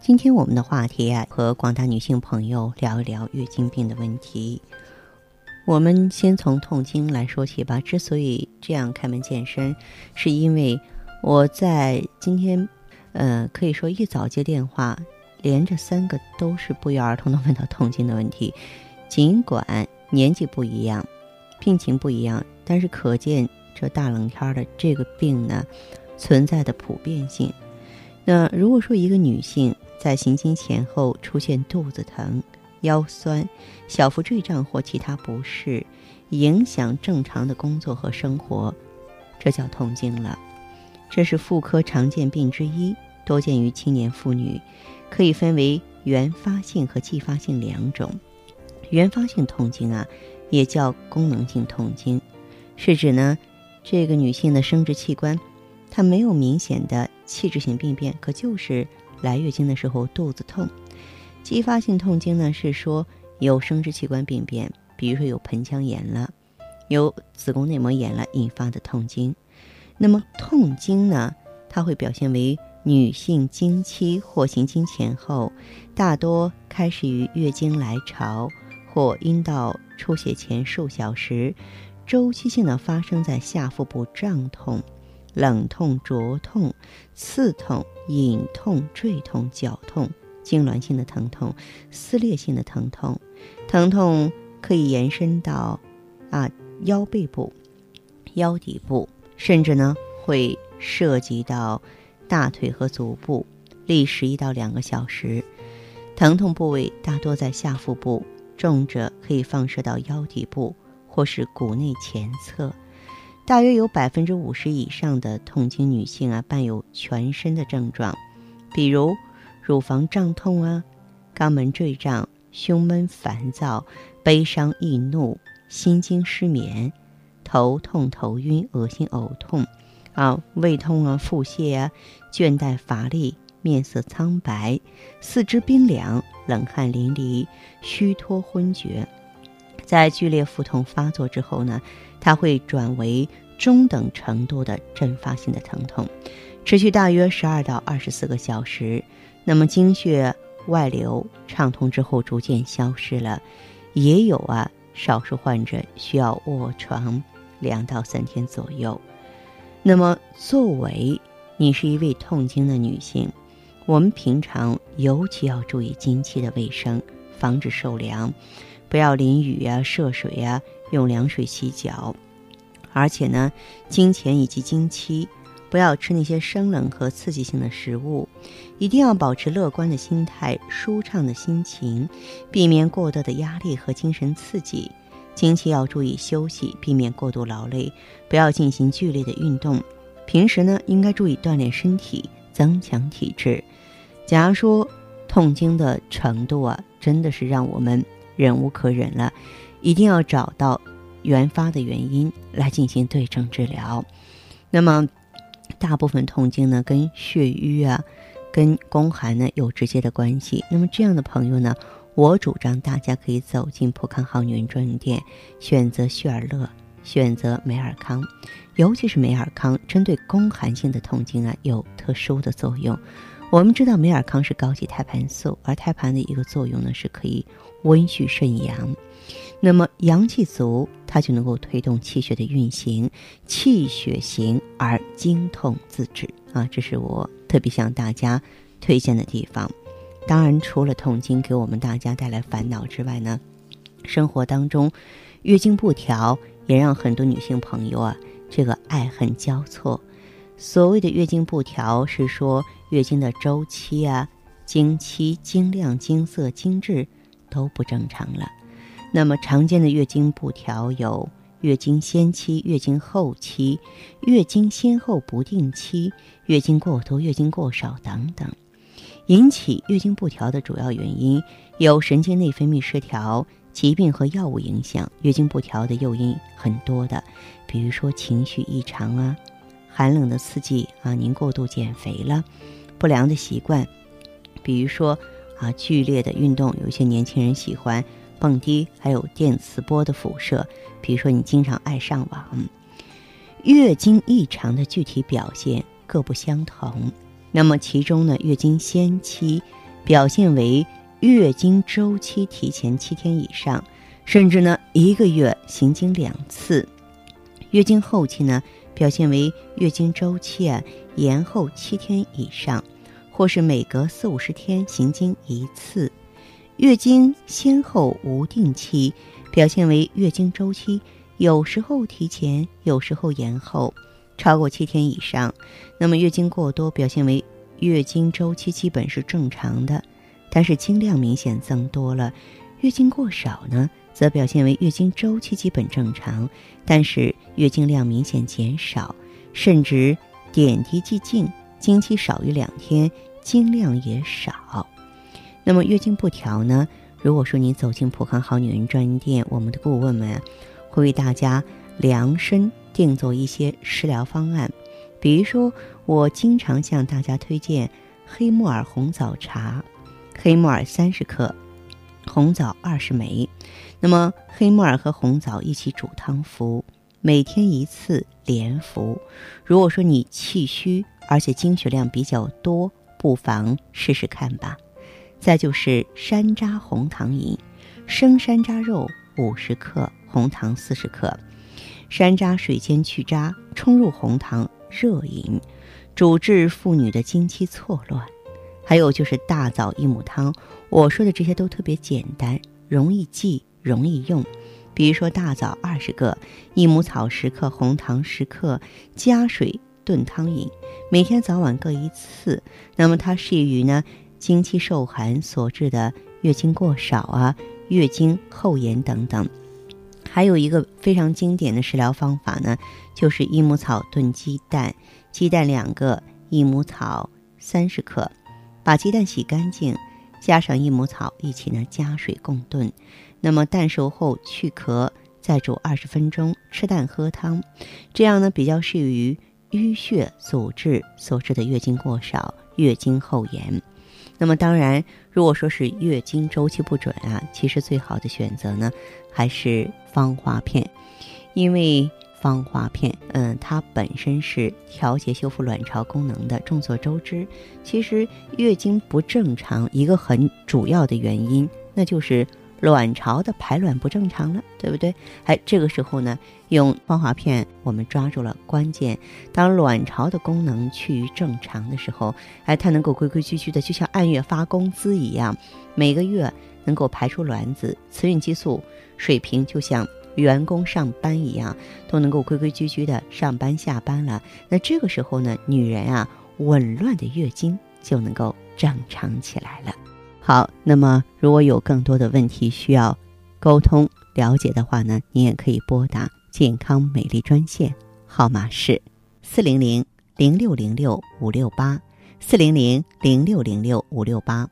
今天我们的话题啊，和广大女性朋友聊一聊月经病的问题。我们先从痛经来说起吧。之所以这样开门见山，是因为我在今天，呃，可以说一早接电话。连着三个都是不约而同的问到痛经的问题，尽管年纪不一样，病情不一样，但是可见这大冷天的这个病呢，存在的普遍性。那如果说一个女性在行经前后出现肚子疼、腰酸、小腹坠胀或其他不适，影响正常的工作和生活，这叫痛经了。这是妇科常见病之一，多见于青年妇女。可以分为原发性和继发性两种。原发性痛经啊，也叫功能性痛经，是指呢，这个女性的生殖器官它没有明显的器质性病变，可就是来月经的时候肚子痛。继发性痛经呢，是说有生殖器官病变，比如说有盆腔炎了，有子宫内膜炎了引发的痛经。那么痛经呢，它会表现为。女性经期或行经前后，大多开始于月经来潮或阴道出血前数小时，周期性的发生在下腹部胀痛、冷痛、灼痛、刺痛、隐痛、坠痛、绞痛、痉挛性的疼痛、撕裂性的疼痛，疼痛可以延伸到啊腰背部、腰底部，甚至呢会涉及到。大腿和足部历时一到两个小时，疼痛部位大多在下腹部，重者可以放射到腰底部或是骨内前侧。大约有百分之五十以上的痛经女性啊，伴有全身的症状，比如乳房胀痛啊、肛门坠胀、胸闷烦躁、悲伤易怒、心惊失眠、头痛头晕、恶心呕痛。啊，胃痛啊，腹泻啊，倦怠乏力，面色苍白，四肢冰凉，冷汗淋漓，虚脱昏厥。在剧烈腹痛发作之后呢，它会转为中等程度的阵发性的疼痛，持续大约十二到二十四个小时。那么经血外流畅通之后，逐渐消失了。也有啊，少数患者需要卧床两到三天左右。那么，作为你是一位痛经的女性，我们平常尤其要注意经期的卫生，防止受凉，不要淋雨呀、涉水呀，用凉水洗脚。而且呢，经前以及经期，不要吃那些生冷和刺激性的食物，一定要保持乐观的心态、舒畅的心情，避免过多的压力和精神刺激。经期要注意休息，避免过度劳累，不要进行剧烈的运动。平时呢，应该注意锻炼身体，增强体质。假如说痛经的程度啊，真的是让我们忍无可忍了，一定要找到原发的原因来进行对症治疗。那么，大部分痛经呢，跟血瘀啊，跟宫寒呢有直接的关系。那么这样的朋友呢？我主张大家可以走进普康好女人专营店，选择旭尔乐，选择美尔康，尤其是美尔康，针对宫寒性的痛经啊，有特殊的作用。我们知道美尔康是高级胎盘素，而胎盘的一个作用呢，是可以温煦肾阳。那么阳气足，它就能够推动气血的运行，气血行而经痛自止啊，这是我特别向大家推荐的地方。当然，除了痛经给我们大家带来烦恼之外呢，生活当中月经不调也让很多女性朋友啊，这个爱恨交错。所谓的月经不调，是说月经的周期啊、经期、经量、经色、经质都不正常了。那么常见的月经不调有月经先期、月经后期、月经先后不定期、月经过多、月经过少等等。引起月经不调的主要原因有神经内分泌失调、疾病和药物影响。月经不调的诱因很多的，比如说情绪异常啊。寒冷的刺激啊，您过度减肥了；不良的习惯，比如说啊剧烈的运动，有些年轻人喜欢蹦迪，还有电磁波的辐射。比如说你经常爱上网。月经异常的具体表现各不相同。那么其中呢，月经先期表现为月经周期提前七天以上，甚至呢一个月行经两次；月经后期呢。表现为月经周期啊延后七天以上，或是每隔四五十天行经一次；月经先后无定期，表现为月经周期有时候提前，有时候延后，超过七天以上。那么月经过多，表现为月经周期基本是正常的，但是经量明显增多了；月经过少呢？则表现为月经周期基本正常，但是月经量明显减少，甚至点滴即尽，经期少于两天，经量也少。那么月经不调呢？如果说你走进普康好女人专营店，我们的顾问们会为大家量身定做一些食疗方案。比如说，我经常向大家推荐黑木耳红枣茶，黑木耳三十克。红枣二十枚，那么黑木耳和红枣一起煮汤服，每天一次连服。如果说你气虚，而且经血量比较多，不妨试试看吧。再就是山楂红糖饮，生山楂肉五十克，红糖四十克，山楂水煎去渣，冲入红糖热饮，主治妇女的经期错乱。还有就是大枣益母汤，我说的这些都特别简单，容易记，容易用。比如说大枣二十个，益母草十克，红糖十克，加水炖汤饮，每天早晚各一次。那么它适宜于呢经期受寒所致的月经过少啊、月经后延等等。还有一个非常经典的食疗方法呢，就是益母草炖鸡蛋，鸡蛋两个，益母草三十克。把鸡蛋洗干净，加上益母草一起呢加水共炖。那么蛋熟后去壳，再煮二十分钟，吃蛋喝汤。这样呢比较适于淤血阻滞所致的月经过少、月经后延。那么当然，如果说是月经周期不准啊，其实最好的选择呢还是芳华片，因为。芳华片，嗯，它本身是调节修复卵巢功能的。众所周知，其实月经不正常一个很主要的原因，那就是卵巢的排卵不正常了，对不对？哎，这个时候呢，用芳华片，我们抓住了关键。当卵巢的功能趋于正常的时候，哎，它能够规规矩矩的，就像按月发工资一样，每个月能够排出卵子，雌孕激素水平就像。员工上班一样，都能够规规矩矩的上班下班了。那这个时候呢，女人啊，紊乱的月经就能够正常起来了。好，那么如果有更多的问题需要沟通了解的话呢，你也可以拨打健康美丽专线，号码是四零零零六零六五六八四零零零六零六五六八。